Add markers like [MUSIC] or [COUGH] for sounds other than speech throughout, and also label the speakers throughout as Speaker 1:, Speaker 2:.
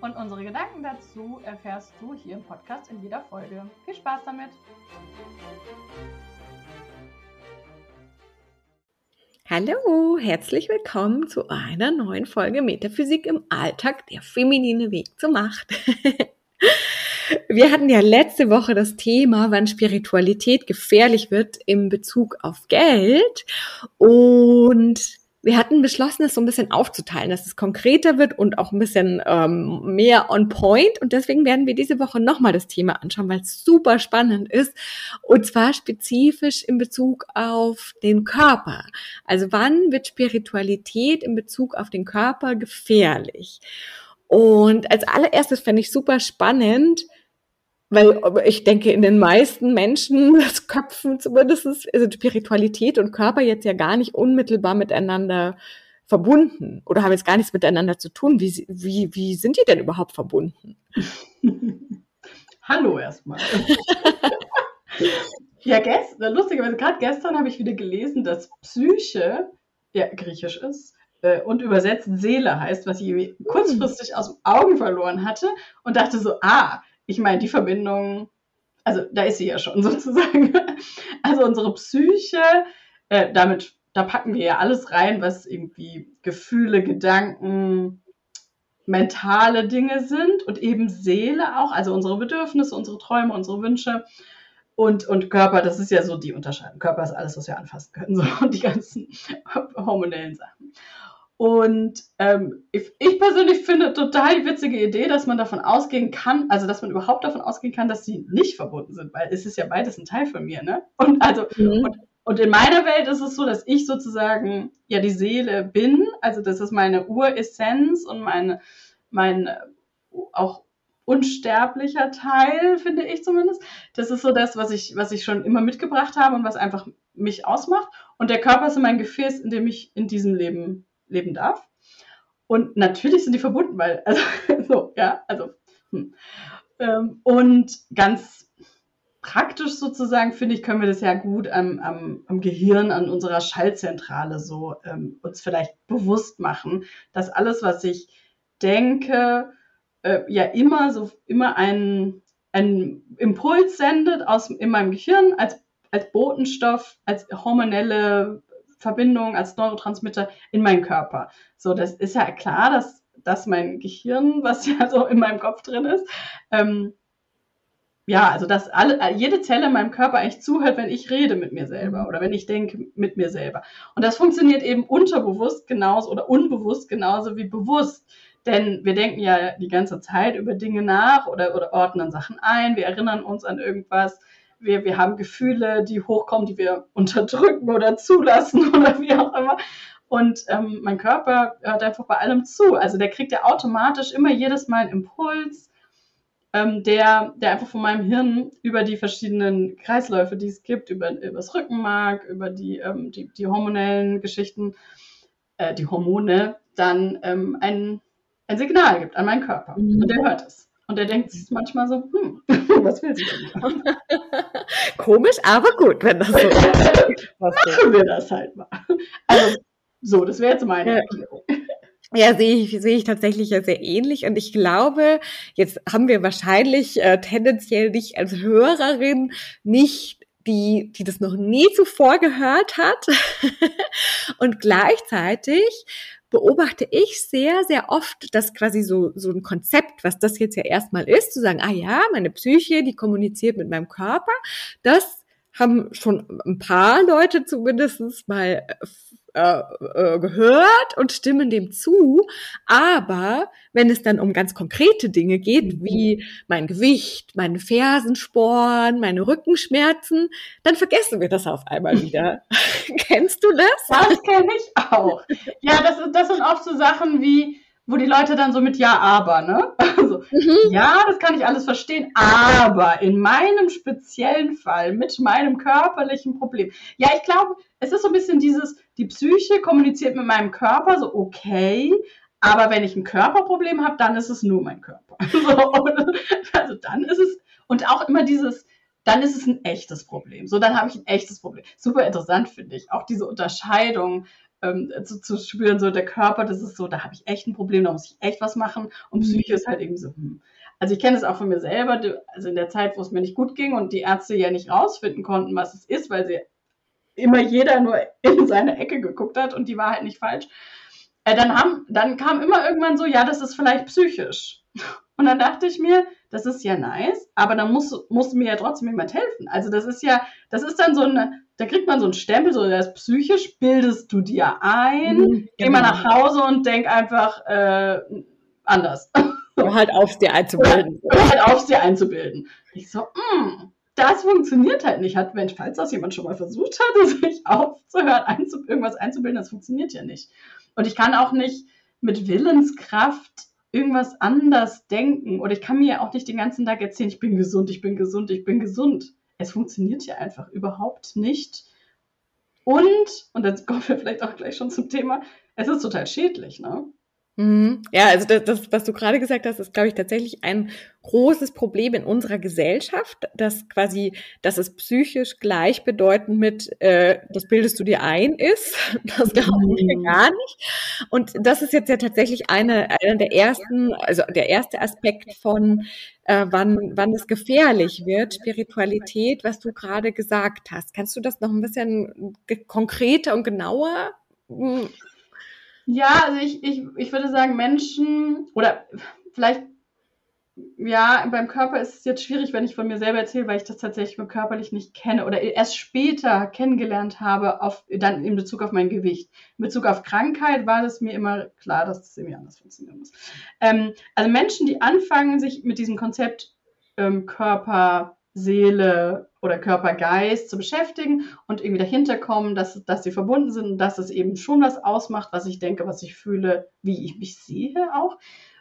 Speaker 1: Und unsere Gedanken dazu erfährst du hier im Podcast in jeder Folge. Viel Spaß damit!
Speaker 2: Hallo, herzlich willkommen zu einer neuen Folge Metaphysik im Alltag, der feminine Weg zur Macht. [LAUGHS] Wir hatten ja letzte Woche das Thema, wann Spiritualität gefährlich wird im Bezug auf Geld und wir hatten beschlossen, es so ein bisschen aufzuteilen, dass es konkreter wird und auch ein bisschen ähm, mehr on point. Und deswegen werden wir diese Woche nochmal das Thema anschauen, weil es super spannend ist. Und zwar spezifisch in Bezug auf den Körper. Also wann wird Spiritualität in Bezug auf den Körper gefährlich? Und als allererstes fände ich super spannend, weil ich denke, in den meisten Menschen, [LAUGHS] Köpfen zumindest, sind Spiritualität und Körper jetzt ja gar nicht unmittelbar miteinander verbunden oder haben jetzt gar nichts miteinander zu tun. Wie, wie, wie sind die denn überhaupt verbunden? [LAUGHS]
Speaker 1: Hallo erstmal. [LAUGHS] ja, gestern, lustigerweise, gerade gestern habe ich wieder gelesen, dass Psyche ja griechisch ist äh, und übersetzt Seele heißt, was ich kurzfristig aus den Augen verloren hatte und dachte so, ah, ich meine, die Verbindung, also da ist sie ja schon [LAUGHS] sozusagen. Also unsere Psyche, äh, damit, da packen wir ja alles rein, was irgendwie Gefühle, Gedanken, mentale Dinge sind und eben Seele auch, also unsere Bedürfnisse, unsere Träume, unsere Wünsche. Und, und Körper, das ist ja so die Unterscheidung. Körper ist alles, was wir anfassen können, so [LAUGHS] und die ganzen [LAUGHS] hormonellen Sachen. Und ähm, ich, ich, persönlich finde total die witzige Idee, dass man davon ausgehen kann, also dass man überhaupt davon ausgehen kann, dass sie nicht verbunden sind, weil es ist ja beides ein Teil von mir, ne? Und also mhm. und, und in meiner Welt ist es so, dass ich sozusagen ja die Seele bin, also das ist meine Uressenz und meine mein auch unsterblicher Teil, finde ich zumindest. Das ist so das, was ich, was ich schon immer mitgebracht habe und was einfach mich ausmacht. Und der Körper ist mein Gefäß, in dem ich in diesem Leben leben darf. Und natürlich sind die verbunden, weil, [LAUGHS] also, so, ja, also, hm. ähm, und ganz praktisch sozusagen, finde ich, können wir das ja gut am, am, am Gehirn, an unserer Schaltzentrale so ähm, uns vielleicht bewusst machen, dass alles, was ich denke, äh, ja immer so, immer einen, einen Impuls sendet aus, in meinem Gehirn als, als Botenstoff, als hormonelle Verbindung als Neurotransmitter in meinen Körper. So, das ist ja klar, dass, dass mein Gehirn, was [LAUGHS] ja so in meinem Kopf drin ist, ähm, ja, also dass alle, jede Zelle in meinem Körper eigentlich zuhört, wenn ich rede mit mir selber oder wenn ich denke mit mir selber. Und das funktioniert eben unterbewusst genauso oder unbewusst genauso wie bewusst. Denn wir denken ja die ganze Zeit über Dinge nach oder, oder ordnen Sachen ein, wir erinnern uns an irgendwas wir, wir haben Gefühle, die hochkommen, die wir unterdrücken oder zulassen [LAUGHS] oder wie auch immer. Und ähm, mein Körper hört einfach bei allem zu. Also der kriegt ja automatisch immer jedes Mal einen Impuls, ähm, der, der einfach von meinem Hirn über die verschiedenen Kreisläufe, die es gibt, über, über das Rückenmark, über die, ähm, die, die hormonellen Geschichten, äh, die Hormone, dann ähm, ein, ein Signal gibt an meinen Körper. Mhm. Und der hört es. Und er denkt manchmal so, hm, [LAUGHS] was will sie denn? [LAUGHS]
Speaker 2: Komisch, aber gut, wenn das so
Speaker 1: ist. [LAUGHS] Machen wir das halt mal. Also, so, das wäre jetzt meine Erklärung.
Speaker 2: Ja, sehe ich, sehe ich tatsächlich ja sehr ähnlich. Und ich glaube, jetzt haben wir wahrscheinlich äh, tendenziell dich als Hörerin nicht die, die das noch nie zuvor gehört hat. und gleichzeitig beobachte ich sehr, sehr oft, dass quasi so, so ein Konzept, was das jetzt ja erstmal ist, zu sagen, ah ja, meine Psyche, die kommuniziert mit meinem Körper, das haben schon ein paar Leute zumindest mal äh, äh, gehört und stimmen dem zu. Aber wenn es dann um ganz konkrete Dinge geht, mhm. wie mein Gewicht, meine Fersensporen, meine Rückenschmerzen, dann vergessen wir das auf einmal [LAUGHS] wieder. [LAUGHS] Kennst du das?
Speaker 1: Das kenne ich auch. Ja, das, das sind oft so Sachen wie, wo die Leute dann so mit Ja, aber, ne? [LAUGHS] Also, mhm. ja, das kann ich alles verstehen, aber in meinem speziellen Fall mit meinem körperlichen Problem. Ja, ich glaube, es ist so ein bisschen dieses, die Psyche kommuniziert mit meinem Körper, so okay, aber wenn ich ein Körperproblem habe, dann ist es nur mein Körper. [LAUGHS] also dann ist es, und auch immer dieses, dann ist es ein echtes Problem. So, dann habe ich ein echtes Problem. Super interessant finde ich. Auch diese Unterscheidung ähm, zu, zu, spüren, so der Körper, das ist so, da habe ich echt ein Problem, da muss ich echt was machen. Und Psyche ist halt irgendwie so, hm. Also ich kenne es auch von mir selber, also in der Zeit, wo es mir nicht gut ging und die Ärzte ja nicht rausfinden konnten, was es ist, weil sie immer jeder nur in seine Ecke geguckt hat und die war halt nicht falsch. Äh, dann, haben, dann kam immer irgendwann so, ja, das ist vielleicht psychisch. Und dann dachte ich mir, das ist ja nice, aber dann muss, muss mir ja trotzdem jemand helfen. Also das ist ja, das ist dann so eine, da kriegt man so einen Stempel, so das ist psychisch, bildest du dir ein, mhm, geh mal genau. nach Hause und denk einfach äh, anders.
Speaker 2: Oder halt auf dir [LAUGHS] einzubilden.
Speaker 1: Oder halt auf dir einzubilden. Ich so, mh, mm, das funktioniert halt nicht. Hat, wenn, falls das jemand schon mal versucht hat, [LAUGHS] sich aufzuhören, einzu, irgendwas einzubilden, das funktioniert ja nicht. Und ich kann auch nicht mit Willenskraft irgendwas anders denken oder ich kann mir auch nicht den ganzen Tag erzählen, ich bin gesund, ich bin gesund, ich bin gesund. Es funktioniert ja einfach überhaupt nicht. Und, und jetzt kommen wir vielleicht auch gleich schon zum Thema, es ist total schädlich, ne?
Speaker 2: Mhm. Ja, also das, das, was du gerade gesagt hast, ist, glaube ich, tatsächlich ein großes Problem in unserer Gesellschaft, dass quasi, dass es psychisch gleichbedeutend mit, äh, das bildest du dir ein, ist. [LAUGHS] Das glauben wir mhm. gar nicht. Und das ist jetzt ja tatsächlich eine, einer der ersten, also der erste Aspekt von, äh, wann, wann es gefährlich wird, Spiritualität, was du gerade gesagt hast. Kannst du das noch ein bisschen konkreter und genauer hm,
Speaker 1: ja, also ich, ich, ich würde sagen, Menschen oder vielleicht, ja, beim Körper ist es jetzt schwierig, wenn ich von mir selber erzähle, weil ich das tatsächlich körperlich nicht kenne oder erst später kennengelernt habe, auf, dann in Bezug auf mein Gewicht. In Bezug auf Krankheit war das mir immer klar, dass das irgendwie anders funktionieren muss. Ähm, also Menschen, die anfangen, sich mit diesem Konzept ähm, Körper, Seele oder Körper, Geist zu beschäftigen und irgendwie dahinter kommen, dass, dass sie verbunden sind dass es eben schon was ausmacht, was ich denke, was ich fühle, wie ich mich sehe auch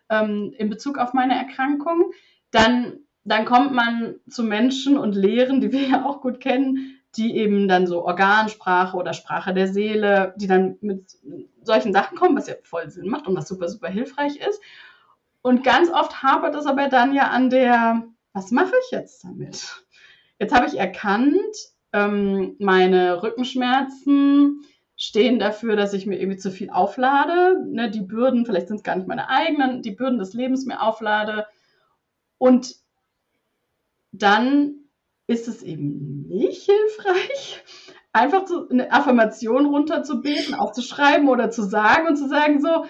Speaker 1: ähm, in Bezug auf meine Erkrankung. Dann, dann kommt man zu Menschen und Lehren, die wir ja auch gut kennen, die eben dann so Organsprache oder Sprache der Seele, die dann mit solchen Sachen kommen, was ja voll Sinn macht und was super, super hilfreich ist. Und ganz oft hapert es aber dann ja an der was mache ich jetzt damit? Jetzt habe ich erkannt, ähm, meine Rückenschmerzen stehen dafür, dass ich mir irgendwie zu viel auflade. Ne, die Bürden, vielleicht sind es gar nicht meine eigenen, die Bürden des Lebens mir auflade. Und dann ist es eben nicht hilfreich, einfach so eine Affirmation runterzubeten, aufzuschreiben oder zu sagen und zu sagen so,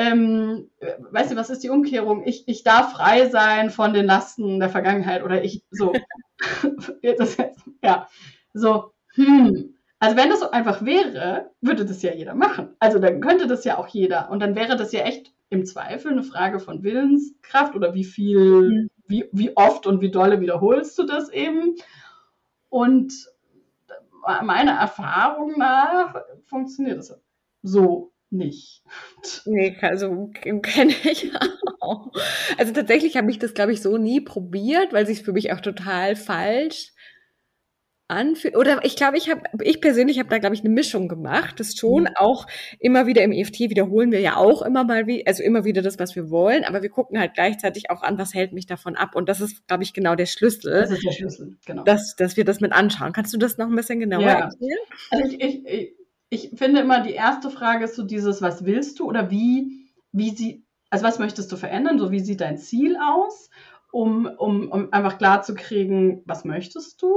Speaker 1: ähm, weißt du, was ist die Umkehrung? Ich, ich darf frei sein von den Lasten der Vergangenheit oder ich so. [LAUGHS] das ja, so, hm. Also wenn das so einfach wäre, würde das ja jeder machen. Also dann könnte das ja auch jeder. Und dann wäre das ja echt im Zweifel eine Frage von Willenskraft oder wie viel, mhm. wie, wie oft und wie dolle wiederholst du das eben. Und meiner Erfahrung nach funktioniert das so nicht.
Speaker 2: Nee, also kenne ich auch. Also tatsächlich habe ich das, glaube ich, so nie probiert, weil sich für mich auch total falsch anfühlt. Oder ich glaube, ich habe, ich persönlich habe da, glaube ich, eine Mischung gemacht. Das schon mhm. auch immer wieder im EFT wiederholen wir ja auch immer mal wie, also immer wieder das, was wir wollen, aber wir gucken halt gleichzeitig auch an, was hält mich davon ab. Und das ist, glaube ich, genau der Schlüssel.
Speaker 1: Das ist der Schlüssel, genau.
Speaker 2: Dass, dass wir das mit anschauen. Kannst du das noch ein bisschen genauer ja. erklären?
Speaker 1: Also ich, ich, ich finde immer, die erste Frage ist so dieses, was willst du oder wie, wie sie, also was möchtest du verändern? So wie sieht dein Ziel aus? Um, um, um einfach klar zu kriegen, was möchtest du?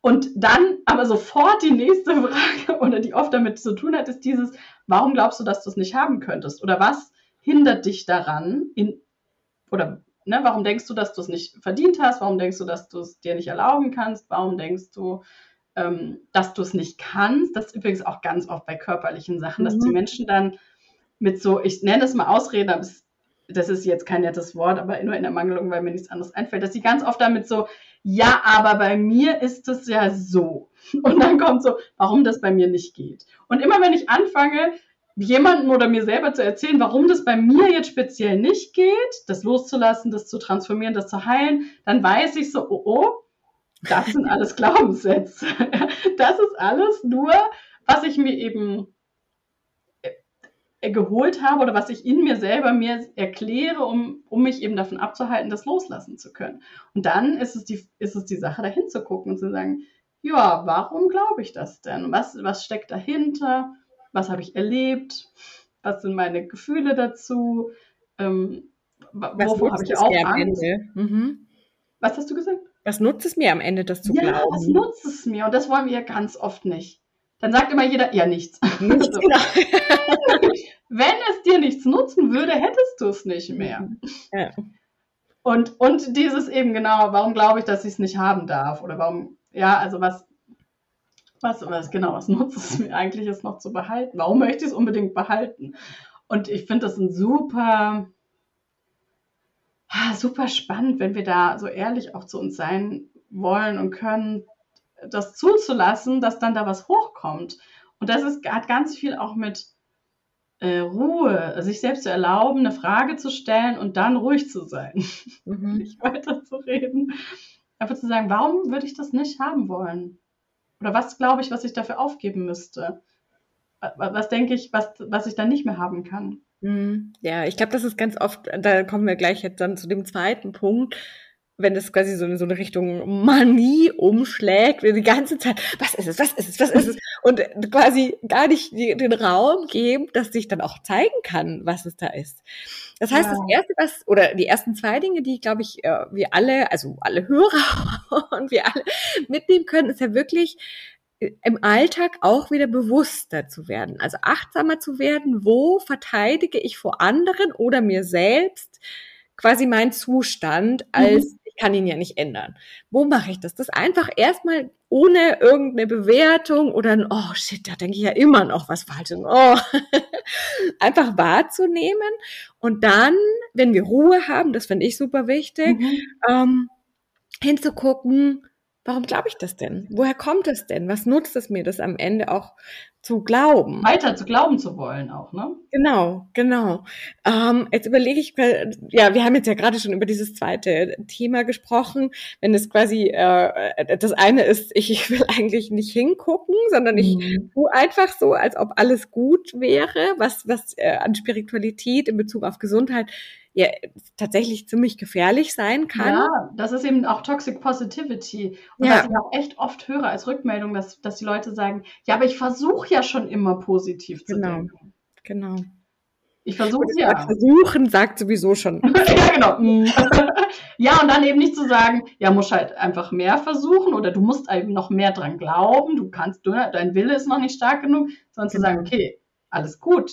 Speaker 1: Und dann aber sofort die nächste [LAUGHS] Frage oder die oft damit zu tun hat, ist dieses, warum glaubst du, dass du es nicht haben könntest? Oder was hindert dich daran, in, oder ne, warum denkst du, dass du es nicht verdient hast? Warum denkst du, dass du es dir nicht erlauben kannst? Warum denkst du, ähm, dass du es nicht kannst. Das ist übrigens auch ganz oft bei körperlichen Sachen, mhm. dass die mhm. Menschen dann mit so, ich nenne es mal Ausreden, aber es, das ist jetzt kein nettes Wort, aber nur in der Mangelung, weil mir nichts anderes einfällt, dass sie ganz oft damit so, ja, aber bei mir ist es ja so. [LAUGHS] Und dann kommt so, warum das bei mir nicht geht. Und immer wenn ich anfange, jemandem oder mir selber zu erzählen, warum das bei mir jetzt speziell nicht geht, das loszulassen, das zu transformieren, das zu heilen, dann weiß ich so, oh, oh, das sind alles Glaubenssätze. Das ist alles nur, was ich mir eben äh, geholt habe oder was ich in mir selber mir erkläre, um, um mich eben davon abzuhalten, das loslassen zu können. Und dann ist es die, ist es die Sache, dahin zu gucken und zu sagen, ja, warum glaube ich das denn? Was, was steckt dahinter? Was habe ich erlebt? Was sind meine Gefühle dazu? Ähm, wovor habe ich auch Angst? Mhm. Was hast du gesagt?
Speaker 2: Was nutzt es mir am Ende, das zu
Speaker 1: ja,
Speaker 2: glauben?
Speaker 1: Ja, was nutzt es mir? Und das wollen wir ja ganz oft nicht. Dann sagt immer jeder, ja, nichts. nichts so. [LAUGHS] genau. Wenn es dir nichts nutzen würde, hättest du es nicht mehr. Ja. Und, und dieses eben genau, warum glaube ich, dass ich es nicht haben darf? Oder warum, ja, also was, was, was genau, was nutzt es mir eigentlich, es noch zu behalten? Warum möchte ich es unbedingt behalten? Und ich finde das ein super, super spannend, wenn wir da so ehrlich auch zu uns sein wollen und können, das zuzulassen, dass dann da was hochkommt. Und das ist, hat ganz viel auch mit äh, Ruhe, sich selbst zu erlauben, eine Frage zu stellen und dann ruhig zu sein, mhm. [LAUGHS] nicht weiter zu reden. Einfach zu sagen, warum würde ich das nicht haben wollen? Oder was glaube ich, was ich dafür aufgeben müsste? Was denke ich, was, was ich dann nicht mehr haben kann?
Speaker 2: Mhm. Ja, ich glaube, das ist ganz oft, da kommen wir gleich jetzt dann zu dem zweiten Punkt, wenn es quasi so in so eine Richtung Manie umschlägt, die ganze Zeit, was ist es, was ist es, was ist es? [LAUGHS] Und quasi gar nicht den Raum geben, dass sich dann auch zeigen kann, was es da ist. Das heißt, ja. das erste, was, oder die ersten zwei Dinge, die, glaube ich, äh, wir alle, also alle Hörer [LAUGHS] und wir alle mitnehmen können, ist ja wirklich, im Alltag auch wieder bewusster zu werden, also achtsamer zu werden, wo verteidige ich vor anderen oder mir selbst quasi meinen Zustand als mhm kann ihn ja nicht ändern. Wo mache ich das? Das einfach erstmal ohne irgendeine Bewertung oder ein, oh shit, da denke ich ja immer noch was Falsches. Oh. [LAUGHS] einfach wahrzunehmen und dann, wenn wir Ruhe haben, das finde ich super wichtig, mhm. ähm, hinzugucken, warum glaube ich das denn? Woher kommt es denn? Was nutzt es mir, das am Ende auch zu glauben?
Speaker 1: Weiter zu glauben zu wollen auch, ne?
Speaker 2: Genau, genau. Ähm, jetzt überlege ich, ja, wir haben jetzt ja gerade schon über dieses zweite Thema gesprochen. Wenn es quasi, äh, das eine ist, [LAUGHS] ich will eigentlich nicht hingucken, sondern ich mhm. tue einfach so, als ob alles gut wäre, was, was äh, an Spiritualität in Bezug auf Gesundheit ja tatsächlich ziemlich gefährlich sein kann.
Speaker 1: Ja, das ist eben auch Toxic Positivity. Und ja. was ich auch echt oft höre als Rückmeldung, dass, dass die Leute sagen, ja, aber ich versuche ja schon immer positiv zu
Speaker 2: genau.
Speaker 1: denken.
Speaker 2: Genau.
Speaker 1: Ich versuche ja.
Speaker 2: Versuchen sagt sowieso schon. [LAUGHS]
Speaker 1: ja, genau. Mhm. [LAUGHS] ja, und dann eben nicht zu sagen, ja, musst halt einfach mehr versuchen oder du musst eben noch mehr dran glauben, du kannst, du, dein Wille ist noch nicht stark genug, sondern genau. zu sagen, okay, alles gut,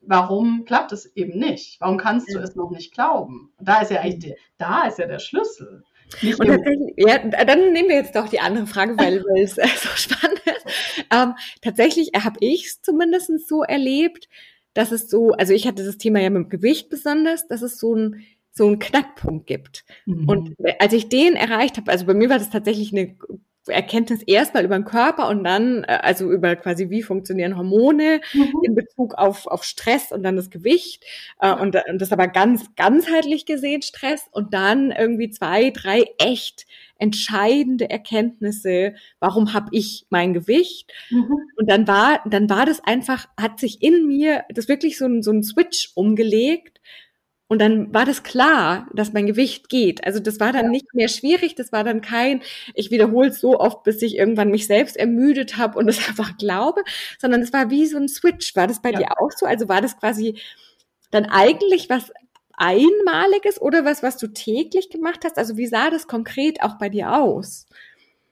Speaker 1: warum klappt es eben nicht? Warum kannst du es noch nicht glauben? Da ist ja eigentlich der, da ist ja der Schlüssel.
Speaker 2: Und tatsächlich, ja, dann nehmen wir jetzt doch die andere Frage, weil, [LAUGHS] weil es äh, so spannend ist. Ähm, tatsächlich habe ich es zumindest so erlebt, dass es so, also ich hatte das Thema ja mit dem Gewicht besonders, dass es so ein so einen Knackpunkt gibt. Mhm. Und als ich den erreicht habe, also bei mir war das tatsächlich eine Erkenntnis erstmal über den Körper und dann, äh, also über quasi, wie funktionieren Hormone mhm. in Bezug auf, auf Stress und dann das Gewicht äh, und, und das aber ganz ganzheitlich gesehen Stress und dann irgendwie zwei, drei echt entscheidende Erkenntnisse, warum habe ich mein Gewicht? Mhm. Und dann war, dann war das einfach, hat sich in mir das wirklich so ein, so ein Switch umgelegt, und dann war das klar, dass mein Gewicht geht. Also das war dann ja. nicht mehr schwierig, das war dann kein, ich wiederhole es so oft, bis ich irgendwann mich selbst ermüdet habe und [LAUGHS] es einfach glaube, sondern es war wie so ein Switch. War das bei ja. dir auch so? Also war das quasi dann eigentlich was Einmaliges oder was, was du täglich gemacht hast? Also wie sah das konkret auch bei dir aus?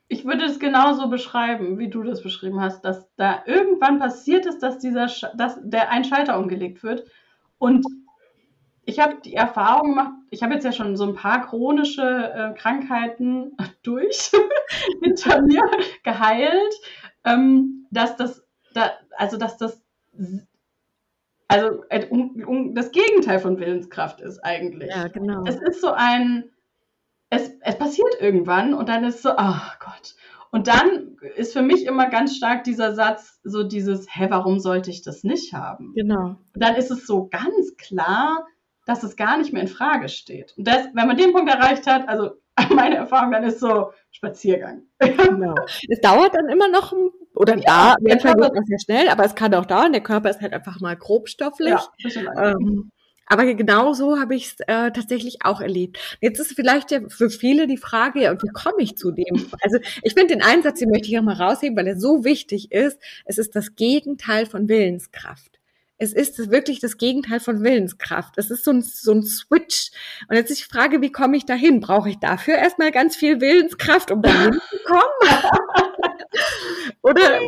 Speaker 1: Ich würde es genauso beschreiben, wie du das beschrieben hast, dass da irgendwann passiert ist, dass dieser, dass der ein Schalter umgelegt wird und ich habe die Erfahrung gemacht, ich habe jetzt ja schon so ein paar chronische äh, Krankheiten [LAUGHS] durch [LAUGHS] hinter mir geheilt, ähm, dass das, da, also dass das, also äh, um, um, das Gegenteil von Willenskraft ist eigentlich.
Speaker 2: Ja, genau.
Speaker 1: Es ist so ein, es, es passiert irgendwann und dann ist so, ach oh Gott. Und dann ist für mich immer ganz stark dieser Satz, so dieses, hä, warum sollte ich das nicht haben?
Speaker 2: Genau.
Speaker 1: Dann ist es so ganz klar, dass es gar nicht mehr in Frage steht. Und das, wenn man den Punkt erreicht hat, also [LAUGHS] meine Erfahrung, dann ist so Spaziergang.
Speaker 2: Genau. Es dauert dann immer noch, oder ja, da, Körper geht sehr schnell, aber es kann auch dauern. Der Körper ist halt einfach mal grobstofflich. Ja, ähm, aber genau so habe ich es äh, tatsächlich auch erlebt. Jetzt ist vielleicht ja für viele die Frage, ja, und wie komme ich zu dem? Also ich finde den Einsatz, den möchte ich auch mal rausheben, weil er so wichtig ist. Es ist das Gegenteil von Willenskraft. Es ist wirklich das Gegenteil von Willenskraft. Es ist so ein, so ein Switch. Und jetzt die Frage, wie komme ich dahin? Brauche ich dafür erstmal ganz viel Willenskraft, um dahin zu kommen? [LAUGHS] Oder?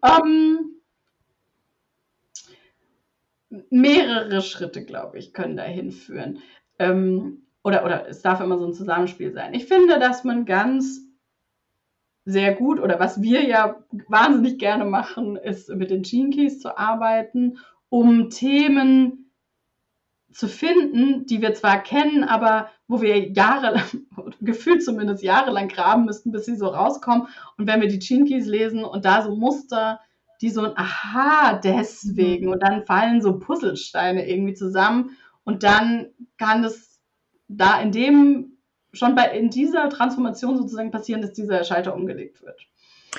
Speaker 1: Um, ähm, mehrere Schritte, glaube ich, können dahin führen. Ähm, oder, oder es darf immer so ein Zusammenspiel sein. Ich finde, dass man ganz sehr gut oder was wir ja wahnsinnig gerne machen, ist mit den Gene Keys zu arbeiten, um Themen zu finden, die wir zwar kennen, aber wo wir jahrelang, [LAUGHS] gefühlt zumindest jahrelang graben müssten, bis sie so rauskommen. Und wenn wir die Gene Keys lesen und da so Muster, die so ein Aha, deswegen, und dann fallen so Puzzlesteine irgendwie zusammen und dann kann das da in dem schon bei, in dieser Transformation sozusagen passieren, dass dieser Schalter umgelegt wird.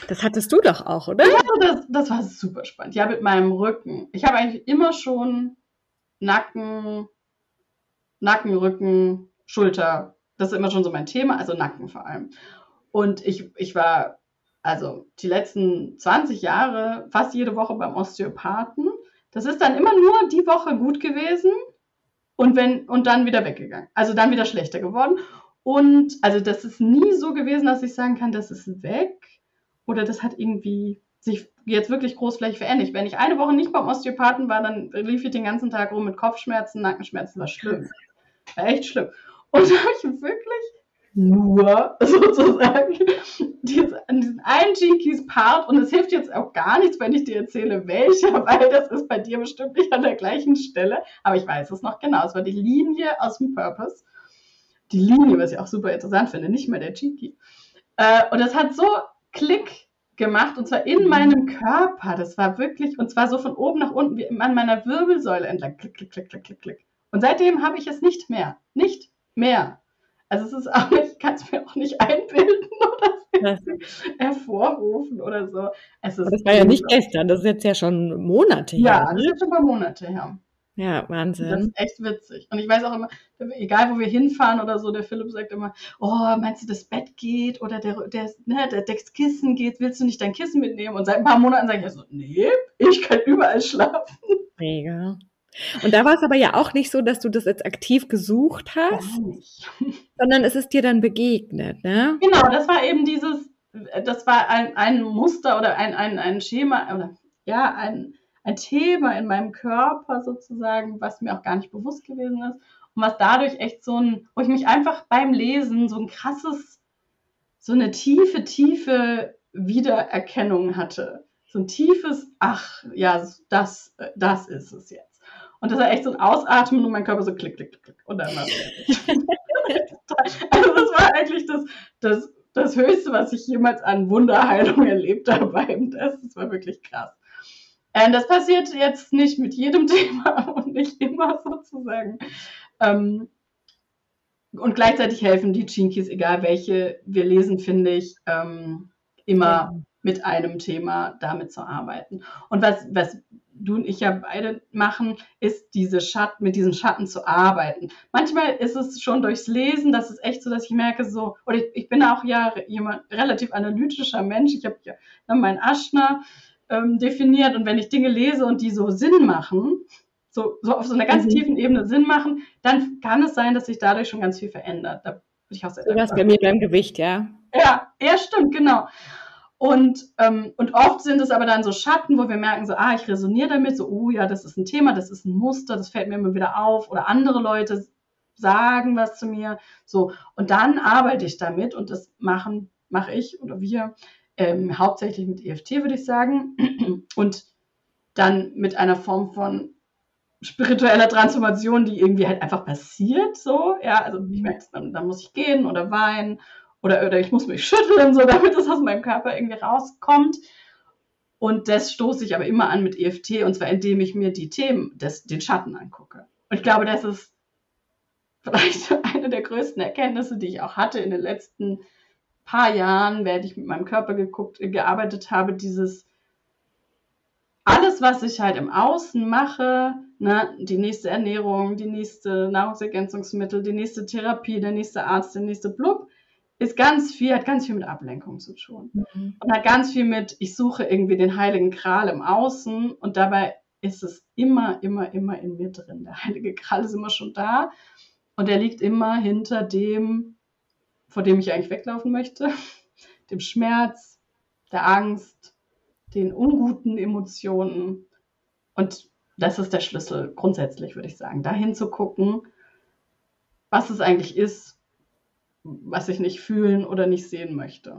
Speaker 2: Das hattest du doch auch, oder?
Speaker 1: Ja, das, das war super spannend. Ja, mit meinem Rücken. Ich habe eigentlich immer schon Nacken, Nacken, Rücken, Schulter. Das ist immer schon so mein Thema, also Nacken vor allem. Und ich, ich war also die letzten 20 Jahre fast jede Woche beim Osteopathen. Das ist dann immer nur die Woche gut gewesen und wenn und dann wieder weggegangen. Also dann wieder schlechter geworden. Und also das ist nie so gewesen, dass ich sagen kann, das ist weg oder das hat irgendwie sich jetzt wirklich großflächig verändert. Wenn ich eine Woche nicht beim Osteopathen war, dann lief ich den ganzen Tag rum mit Kopfschmerzen, Nackenschmerzen, war schlimm. War echt schlimm. Und da habe ich wirklich nur [LAUGHS] sozusagen diesen, diesen einen Jinkies Part und es hilft jetzt auch gar nichts, wenn ich dir erzähle, welcher, [LAUGHS] weil das ist bei dir bestimmt nicht an der gleichen Stelle, aber ich weiß es noch genau. Es war die Linie aus dem Purpose die Linie, was ich auch super interessant finde, nicht mehr der Cheeky. Äh, und das hat so Klick gemacht und zwar in mhm. meinem Körper. Das war wirklich, und zwar so von oben nach unten, wie an meiner Wirbelsäule entlang. Klick, klick, klick, klick, klick, klick. Und seitdem habe ich es nicht mehr. Nicht mehr. Also es ist auch nicht, ich kann es mir auch nicht einbilden oder hervorrufen oder so.
Speaker 2: Es ist das war ja nicht gestern, das ist jetzt ja schon Monate
Speaker 1: her. Ja, das ist jetzt schon ein paar Monate her.
Speaker 2: Ja, Wahnsinn.
Speaker 1: Das ist echt witzig. Und ich weiß auch immer, egal wo wir hinfahren oder so, der Philipp sagt immer, oh, meinst du, das Bett geht oder der, der, ne, der, das Kissen geht, willst du nicht dein Kissen mitnehmen? Und seit ein paar Monaten sage ich so, nee, ich kann überall schlafen.
Speaker 2: Mega. Und da war es aber ja auch nicht so, dass du das jetzt aktiv gesucht hast, sondern es ist dir dann begegnet, ne?
Speaker 1: Genau, das war eben dieses, das war ein, ein Muster oder ein, ein, ein Schema, oder ja, ein, ein Thema in meinem Körper sozusagen, was mir auch gar nicht bewusst gewesen ist und was dadurch echt so ein, wo ich mich einfach beim Lesen so ein krasses, so eine tiefe, tiefe Wiedererkennung hatte. So ein tiefes, ach, ja, das, das ist es jetzt. Und das war echt so ein Ausatmen und mein Körper so klick, klick, klick. Und dann war es [LAUGHS] Also das war eigentlich das, das, das Höchste, was ich jemals an Wunderheilung [LAUGHS] erlebt habe beim Das. Das war wirklich krass. Äh, das passiert jetzt nicht mit jedem [LAUGHS] Thema und nicht immer sozusagen. Ähm, und gleichzeitig helfen die Chinkies, egal welche wir lesen, finde ich, ähm, immer ja. mit einem Thema damit zu arbeiten. Und was, was du und ich ja beide machen, ist diese Schatten, mit diesen Schatten zu arbeiten. Manchmal ist es schon durchs Lesen, das ist echt so, dass ich merke, so, oder ich, ich bin auch ja jemand relativ analytischer Mensch. Ich habe ja ne, meinen Aschner, ähm, definiert. Und wenn ich Dinge lese und die so Sinn machen, so, so auf so einer ganz mhm. tiefen Ebene Sinn machen, dann kann es sein, dass sich dadurch schon ganz viel verändert. Da bin
Speaker 2: ich auch sehr Du warst bei mir beim Gewicht, ja.
Speaker 1: Ja, ja, stimmt, genau. Und, ähm, und oft sind es aber dann so Schatten, wo wir merken, so, ah, ich resoniere damit, so, oh ja, das ist ein Thema, das ist ein Muster, das fällt mir immer wieder auf. Oder andere Leute sagen was zu mir. So, und dann arbeite ich damit und das machen, mache ich oder wir ähm, hauptsächlich mit EFT, würde ich sagen, [CLEARS THROAT] und dann mit einer Form von spiritueller Transformation, die irgendwie halt einfach passiert, so, ja, also ich merke dann, dann muss ich gehen oder weinen oder, oder ich muss mich schütteln, so damit es aus meinem Körper irgendwie rauskommt. Und das stoße ich aber immer an mit EFT und zwar indem ich mir die Themen, des, den Schatten angucke. Und ich glaube, das ist [LAUGHS] vielleicht eine der größten Erkenntnisse, die ich auch hatte in den letzten paar Jahren, während ich mit meinem Körper geguckt, gearbeitet habe, dieses alles, was ich halt im Außen mache, ne, die nächste Ernährung, die nächste Nahrungsergänzungsmittel, die nächste Therapie, der nächste Arzt, der nächste Blub, ist ganz viel, hat ganz viel mit Ablenkung zu tun. Mhm. Und hat ganz viel mit, ich suche irgendwie den heiligen Gral im Außen und dabei ist es immer, immer, immer in mir drin. Der heilige Gral ist immer schon da und er liegt immer hinter dem, vor dem ich eigentlich weglaufen möchte, [LAUGHS] dem Schmerz, der Angst, den unguten Emotionen. Und das ist der Schlüssel grundsätzlich, würde ich sagen, dahin zu gucken, was es eigentlich ist, was ich nicht fühlen oder nicht sehen möchte.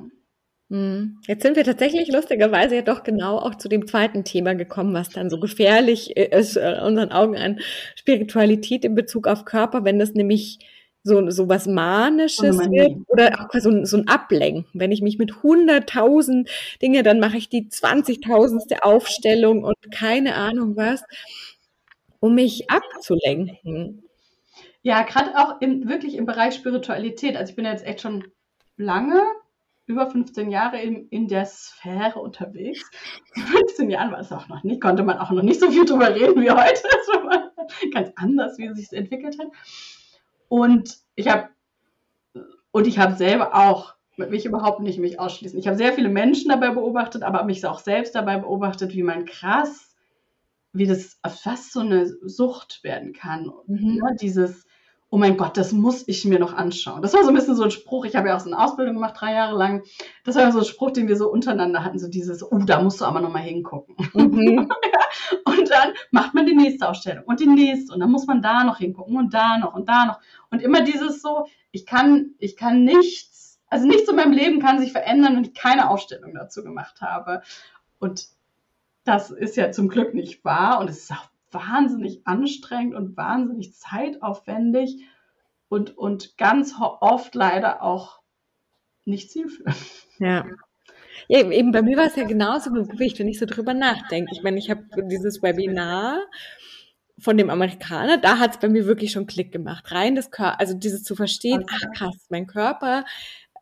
Speaker 2: Hm. Jetzt sind wir tatsächlich lustigerweise ja doch genau auch zu dem zweiten Thema gekommen, was dann so gefährlich ist, äh, unseren Augen an Spiritualität in Bezug auf Körper, wenn das nämlich so, so was Manisches wird oder auch so, so ein Ablenken. Wenn ich mich mit hunderttausend Dinge, dann mache ich die zwanzigtausendste Aufstellung und keine Ahnung was, um mich abzulenken.
Speaker 1: Ja, gerade auch im, wirklich im Bereich Spiritualität. Also ich bin jetzt echt schon lange, über 15 Jahre in, in der Sphäre unterwegs. 15 Jahren war es auch noch nicht, konnte man auch noch nicht so viel drüber reden wie heute. [LAUGHS] Das war ganz anders, wie es sich entwickelt hat. Und ich habe und ich habe selber auch mich überhaupt nicht mich ausschließen. Ich habe sehr viele Menschen dabei beobachtet, aber mich auch selbst dabei beobachtet, wie man krass, wie das fast so eine Sucht werden kann. Mhm. Ja, dieses, oh mein Gott, das muss ich mir noch anschauen. Das war so ein bisschen so ein Spruch, ich habe ja auch so eine Ausbildung gemacht, drei Jahre lang. Das war so ein Spruch, den wir so untereinander hatten, so dieses, oh, da musst du aber nochmal hingucken. Mhm. [LAUGHS] und dann macht man die nächste Ausstellung und die nächste und dann muss man da noch hingucken und da noch und da noch. Und immer dieses so, ich kann, ich kann nichts, also nichts in meinem Leben kann sich verändern, wenn ich keine Ausstellung dazu gemacht habe. Und das ist ja zum Glück nicht wahr und es ist auch wahnsinnig anstrengend und wahnsinnig zeitaufwendig und, und ganz oft leider auch nicht zielführend.
Speaker 2: Ja. Ja, eben bei mir war es ja genauso mit Gewicht, wenn ich so drüber nachdenke. Ich meine, ich habe dieses Webinar von dem Amerikaner, da hat es bei mir wirklich schon Klick gemacht. Rein das Körper, also dieses zu verstehen, okay. ach krass, mein Körper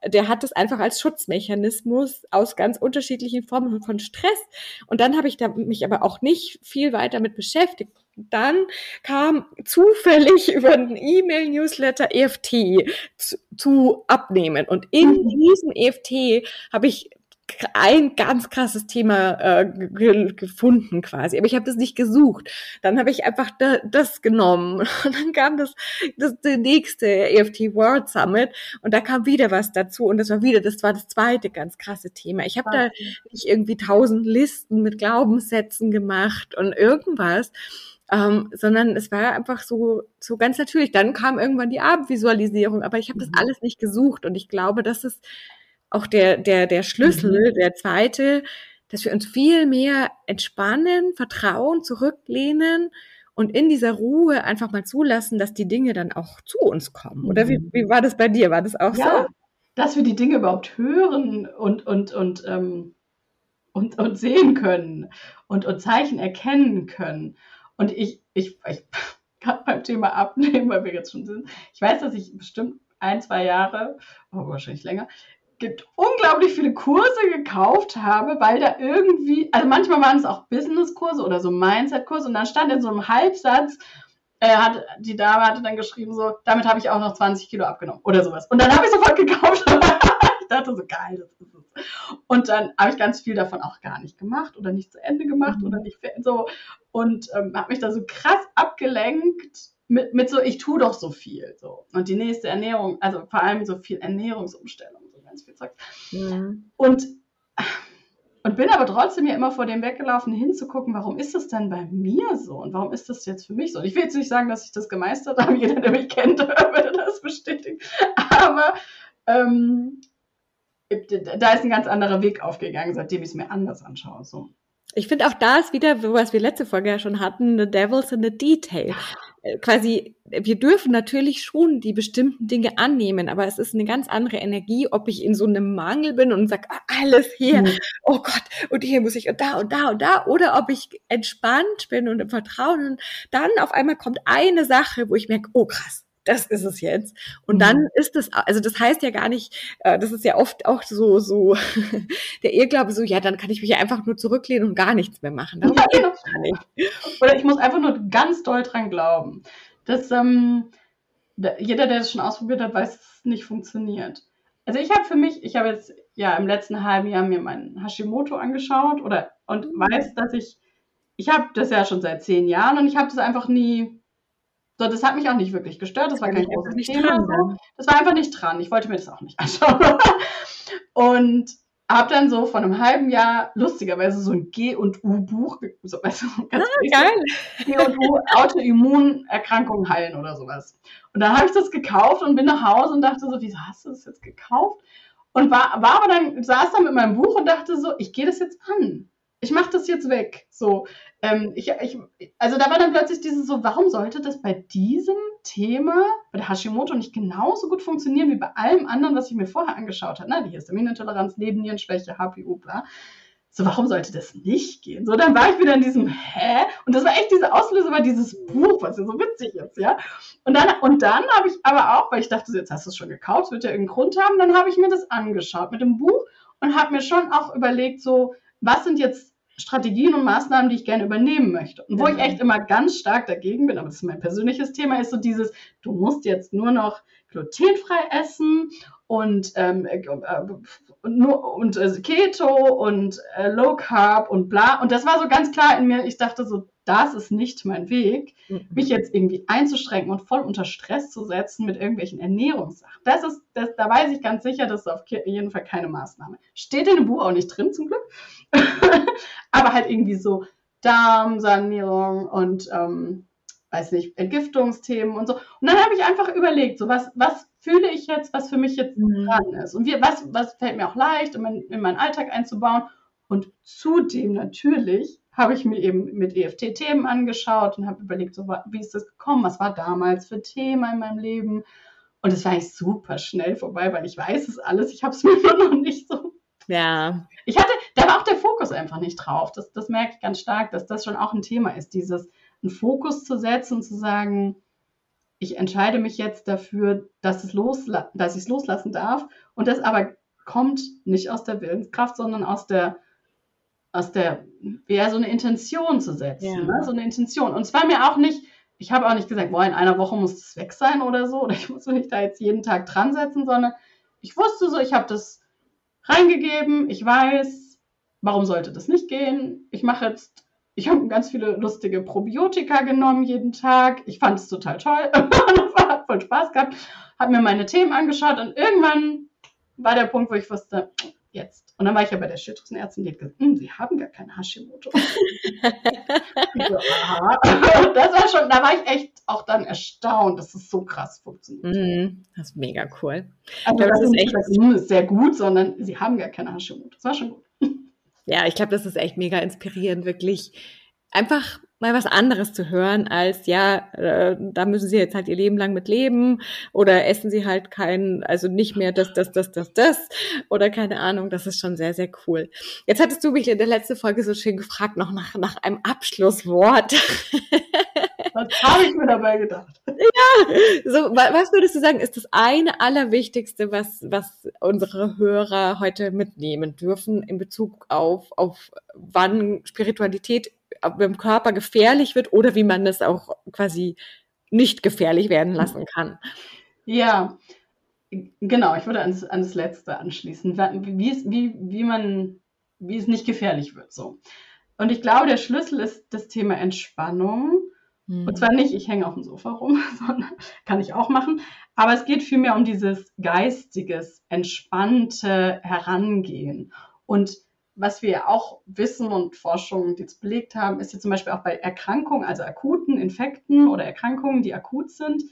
Speaker 2: der hat es einfach als Schutzmechanismus aus ganz unterschiedlichen Formen von Stress. Und dann habe ich da mich aber auch nicht viel weiter mit beschäftigt. Dann kam zufällig [LAUGHS] über einen E-Mail-Newsletter EFT zu, zu abnehmen. Und in mhm. diesem EFT habe ich ein ganz krasses Thema äh, ge gefunden quasi, aber ich habe das nicht gesucht. Dann habe ich einfach da, das genommen [LAUGHS] und dann kam das, das der nächste EFT World Summit und da kam wieder was dazu und das war wieder, das war das zweite ganz krasse Thema. Ich habe da nicht irgendwie tausend Listen mit Glaubenssätzen gemacht und irgendwas. Ähm, sondern es war einfach so, so ganz natürlich. Dann kam irgendwann die Abendvisualisierung, aber ich habe das mhm. alles nicht gesucht und ich glaube, das ist auch der, der, der Schlüssel, mhm. der zweite, dass wir uns viel mehr entspannen, vertrauen, zurücklehnen und in dieser Ruhe einfach mal zulassen, dass die Dinge dann auch zu uns kommen. Oder wie, mhm. wie war das bei dir? War das auch ja, so?
Speaker 1: Dass wir die Dinge überhaupt hören und, und, und, ähm, und, und sehen können und, und Zeichen erkennen können. Und ich, ich, ich [LAUGHS] gerade beim Thema Abnehmen, weil wir jetzt schon sind, ich weiß, dass ich bestimmt ein, zwei Jahre, oh, wahrscheinlich länger, gibt unglaublich viele Kurse gekauft habe, weil da irgendwie, also manchmal waren es auch Business-Kurse oder so Mindset-Kurse und dann stand in so einem Halbsatz, äh, hat, die Dame hatte dann geschrieben so, damit habe ich auch noch 20 Kilo abgenommen oder sowas. Und dann habe ich sofort gekauft. [LAUGHS] ich dachte so, geil, das ist es. Und dann habe ich ganz viel davon auch gar nicht gemacht oder nicht zu Ende gemacht mhm. oder nicht so und ähm, habe mich da so krass abgelenkt mit, mit so, ich tue doch so viel. So. Und die nächste Ernährung, also vor allem so viel Ernährungsumstellung ganz viel Zeug. Mhm. Und, und bin aber trotzdem ja immer vor dem weggelaufen, hinzugucken, warum ist das denn bei mir so und warum ist das jetzt für mich so? Und ich will jetzt nicht sagen, dass ich das gemeistert habe, [LAUGHS] jeder, der mich kennt, [LAUGHS] würde das bestätigen. Aber ähm, da ist ein ganz anderer Weg aufgegangen, seitdem ich es mir anders anschaue. So.
Speaker 2: Ich finde auch da ist wieder, was wir letzte Folge ja schon hatten, the devil's in the detail. Quasi, wir dürfen natürlich schon die bestimmten Dinge annehmen, aber es ist eine ganz andere Energie, ob ich in so einem Mangel bin und sage, ah, alles hier, mhm. oh Gott, und hier muss ich und da und da und da, oder ob ich entspannt bin und im Vertrauen und dann auf einmal kommt eine Sache, wo ich merke, oh krass, das ist es jetzt. Und dann mhm. ist es, also das heißt ja gar nicht, äh, das ist ja oft auch so, so [LAUGHS] der Irrglaube, so, ja, dann kann ich mich ja einfach nur zurücklehnen und gar nichts mehr machen.
Speaker 1: Das ja, genau. Oder ich muss einfach nur ganz doll dran glauben. Dass ähm, jeder, der das schon ausprobiert hat, weiß, dass es nicht funktioniert. Also ich habe für mich, ich habe jetzt ja im letzten halben Jahr mir meinen Hashimoto angeschaut oder und mhm. weiß, dass ich, ich habe das ja schon seit zehn Jahren und ich habe das einfach nie so, das hat mich auch nicht wirklich gestört. Das war kein großes Thema. Dran. Das war einfach nicht dran. Ich wollte mir das auch nicht [LAUGHS] anschauen. und habe dann so vor einem halben Jahr lustigerweise so ein G und U Buch, so, weißt du, ganz ah, geil. G und U Autoimmunerkrankungen heilen oder sowas. Und dann habe ich das gekauft und bin nach Hause und dachte so, wieso hast du das jetzt gekauft? Und war, war aber dann, saß da mit meinem Buch und dachte so, ich gehe das jetzt an ich mache das jetzt weg. So, ähm, ich, ich, also da war dann plötzlich dieses so, warum sollte das bei diesem Thema, bei der Hashimoto, nicht genauso gut funktionieren wie bei allem anderen, was ich mir vorher angeschaut habe? Ne? Die Histaminintoleranz, Nebennierenschwäche, HPU, bla. So, warum sollte das nicht gehen? So, dann war ich wieder in diesem Hä? Und das war echt diese Auslöser, war dieses Buch, was ja so witzig ist, ja. Und dann, und dann habe ich aber auch, weil ich dachte, jetzt hast du es schon gekauft, wird ja irgendeinen Grund haben, dann habe ich mir das angeschaut mit dem Buch und habe mir schon auch überlegt, so, was sind jetzt Strategien und Maßnahmen, die ich gerne übernehmen möchte. Und wo ich echt immer ganz stark dagegen bin, aber das ist mein persönliches Thema, ist so dieses, du musst jetzt nur noch glutenfrei essen und, ähm, äh, und, nur, und äh, Keto und äh, Low Carb und bla. Und das war so ganz klar in mir, ich dachte so, das ist nicht mein Weg, mhm. mich jetzt irgendwie einzuschränken und voll unter Stress zu setzen mit irgendwelchen Ernährungssachen. Das ist, das, da weiß ich ganz sicher, das ist auf jeden Fall keine Maßnahme. Steht in dem Buch auch nicht drin, zum Glück. Aber halt irgendwie so Darmsanierung und, ähm, weiß nicht, Entgiftungsthemen und so. Und dann habe ich einfach überlegt, so was, was fühle ich jetzt, was für mich jetzt mhm. dran ist. Und wie, was, was fällt mir auch leicht, in, mein, in meinen Alltag einzubauen. Und zudem natürlich habe ich mir eben mit EFT-Themen angeschaut und habe überlegt, so, wie ist das gekommen? Was war damals für Thema in meinem Leben? Und es war eigentlich super schnell vorbei, weil ich weiß es alles. Ich habe es [LAUGHS] mir nur noch nicht so.
Speaker 2: Ja.
Speaker 1: Ich hatte, da war auch der Fokus einfach nicht drauf. Das, das merke ich ganz stark, dass das schon auch ein Thema ist, dieses einen Fokus zu setzen und zu sagen, ich entscheide mich jetzt dafür, dass, es losla dass ich es loslassen darf. Und das aber kommt nicht aus der Willenskraft, sondern aus der aus der, ja, so eine Intention zu setzen, ja. ne? so eine Intention. Und es war mir auch nicht, ich habe auch nicht gesagt, boah, in einer Woche muss es weg sein oder so, oder ich muss mich da jetzt jeden Tag dran setzen, sondern ich wusste so, ich habe das reingegeben, ich weiß, warum sollte das nicht gehen? Ich mache jetzt, ich habe ganz viele lustige Probiotika genommen jeden Tag. Ich fand es total toll, [LAUGHS] hat voll Spaß gehabt, habe mir meine Themen angeschaut und irgendwann war der Punkt, wo ich wusste, jetzt. Und dann war ich ja bei der Schilddrüsenärztin, die hat gesagt, hm, Sie haben gar kein Hashimoto. [LAUGHS] so. [LAUGHS] Das war schon, da war ich echt auch dann erstaunt, dass es so krass funktioniert.
Speaker 2: Mm, das ist mega cool.
Speaker 1: Also glaube, das, ist echt das ist sehr gut, sondern Sie haben gar keine Hashimoto. Das war schon gut.
Speaker 2: Ja, ich glaube, das ist echt mega inspirierend, wirklich einfach mal was anderes zu hören als, ja, äh, da müssen sie jetzt halt ihr Leben lang mit leben oder essen sie halt kein, also nicht mehr das, das, das, das, das oder keine Ahnung, das ist schon sehr, sehr cool. Jetzt hattest du mich in der letzten Folge so schön gefragt, noch nach, nach einem Abschlusswort. [LAUGHS]
Speaker 1: Was habe ich mir dabei gedacht?
Speaker 2: Ja, so, was würdest du sagen, ist das eine Allerwichtigste, was, was unsere Hörer heute mitnehmen dürfen in Bezug auf, auf wann Spiritualität im Körper gefährlich wird oder wie man es auch quasi nicht gefährlich werden lassen kann.
Speaker 1: Ja, genau. Ich würde an das, an das Letzte anschließen, wie es, wie, wie, man, wie es nicht gefährlich wird. So. Und ich glaube, der Schlüssel ist das Thema Entspannung. Mhm. Und zwar nicht, ich hänge auf dem Sofa rum, [LAUGHS] sondern kann ich auch machen. Aber es geht vielmehr um dieses geistiges, entspannte Herangehen. Und was wir auch wissen und Forschungen jetzt belegt haben, ist ja zum Beispiel auch bei Erkrankungen, also akuten Infekten oder Erkrankungen, die akut sind,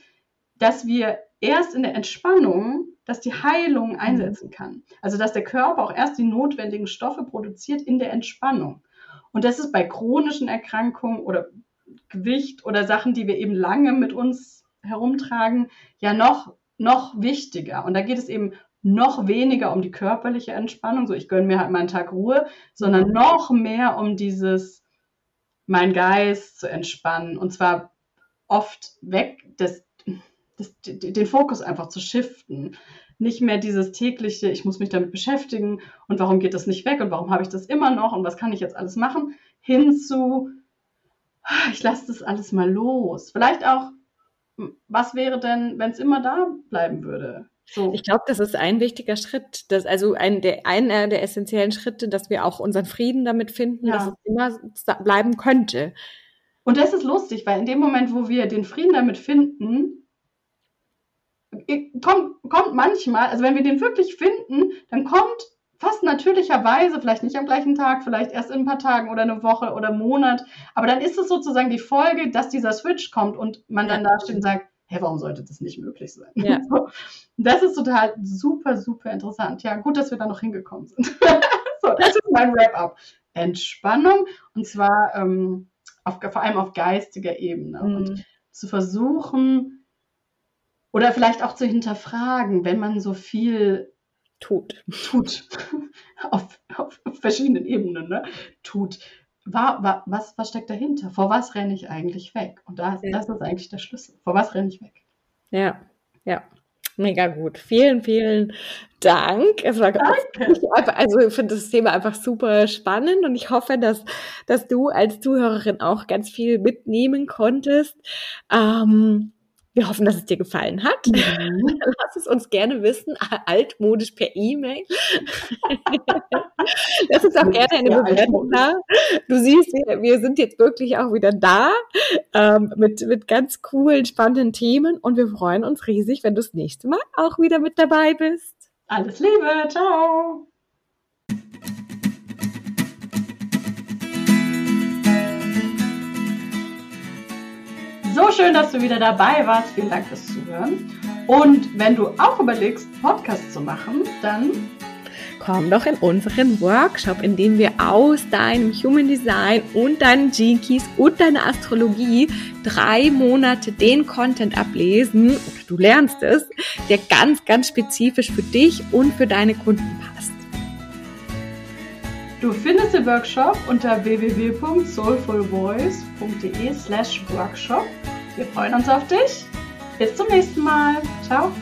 Speaker 1: dass wir erst in der Entspannung, dass die Heilung mhm. einsetzen kann. Also dass der Körper auch erst die notwendigen Stoffe produziert in der Entspannung. Und das ist bei chronischen Erkrankungen oder Gewicht oder Sachen, die wir eben lange mit uns herumtragen, ja noch, noch wichtiger. Und da geht es eben noch weniger um die körperliche Entspannung, so ich gönne mir halt mal einen Tag Ruhe, sondern noch mehr um dieses, mein Geist zu entspannen. Und zwar oft weg, das, das, den Fokus einfach zu shiften. Nicht mehr dieses tägliche, ich muss mich damit beschäftigen und warum geht das nicht weg und warum habe ich das immer noch und was kann ich jetzt alles machen, hin zu, ich lasse das alles mal los. Vielleicht auch, was wäre denn, wenn es immer da bleiben würde?
Speaker 2: So. Ich glaube, das ist ein wichtiger Schritt, dass, also ein der, einer der essentiellen Schritte, dass wir auch unseren Frieden damit finden, ja. dass es immer bleiben könnte.
Speaker 1: Und das ist lustig, weil in dem Moment, wo wir den Frieden damit finden, kommt, kommt manchmal, also wenn wir den wirklich finden, dann kommt fast natürlicherweise, vielleicht nicht am gleichen Tag, vielleicht erst in ein paar Tagen oder eine Woche oder Monat, aber dann ist es sozusagen die Folge, dass dieser Switch kommt und man dann da steht und sagt, hä, warum sollte das nicht möglich sein? Ja. [LAUGHS] Das ist total super, super interessant. Ja, gut, dass wir da noch hingekommen sind. [LAUGHS] so, das ist mein Wrap-up. Entspannung und zwar ähm, auf, vor allem auf geistiger Ebene mhm. und zu versuchen oder vielleicht auch zu hinterfragen, wenn man so viel tut, tut auf, [LAUGHS] auf, auf verschiedenen Ebenen, ne? tut war, war, was, was steckt dahinter? Vor was renne ich eigentlich weg? Und das, ja. das ist eigentlich der Schlüssel. Vor was renne ich weg?
Speaker 2: Ja, ja. Mega gut. Vielen, vielen Dank. Es war Danke. also ich finde das Thema einfach super spannend und ich hoffe, dass, dass du als Zuhörerin auch ganz viel mitnehmen konntest. Ähm, wir hoffen, dass es dir gefallen hat. Mhm. [LAUGHS] Lass es uns gerne wissen, altmodisch per E-Mail. [LAUGHS] Lass uns auch gerne eine Bewertung da. Du siehst, wir, wir, sind jetzt wirklich auch wieder da ähm, mit, mit ganz coolen, spannenden Themen und wir freuen uns riesig, wenn du das nächste Mal auch wieder mit dabei bist.
Speaker 1: Alles Liebe, ciao! So schön, dass du wieder dabei warst. Vielen Dank fürs Zuhören. Und wenn du auch überlegst, Podcast zu machen, dann
Speaker 2: komm doch in unseren Workshop, in dem wir aus deinem Human Design und deinen Gene Keys und deiner Astrologie drei Monate den Content ablesen oder du lernst es, der ganz, ganz spezifisch für dich und für deine Kunden passt.
Speaker 1: Du findest den Workshop unter www.soulfulvoice.de slash workshop. Wir freuen uns auf dich. Bis zum nächsten Mal. Ciao.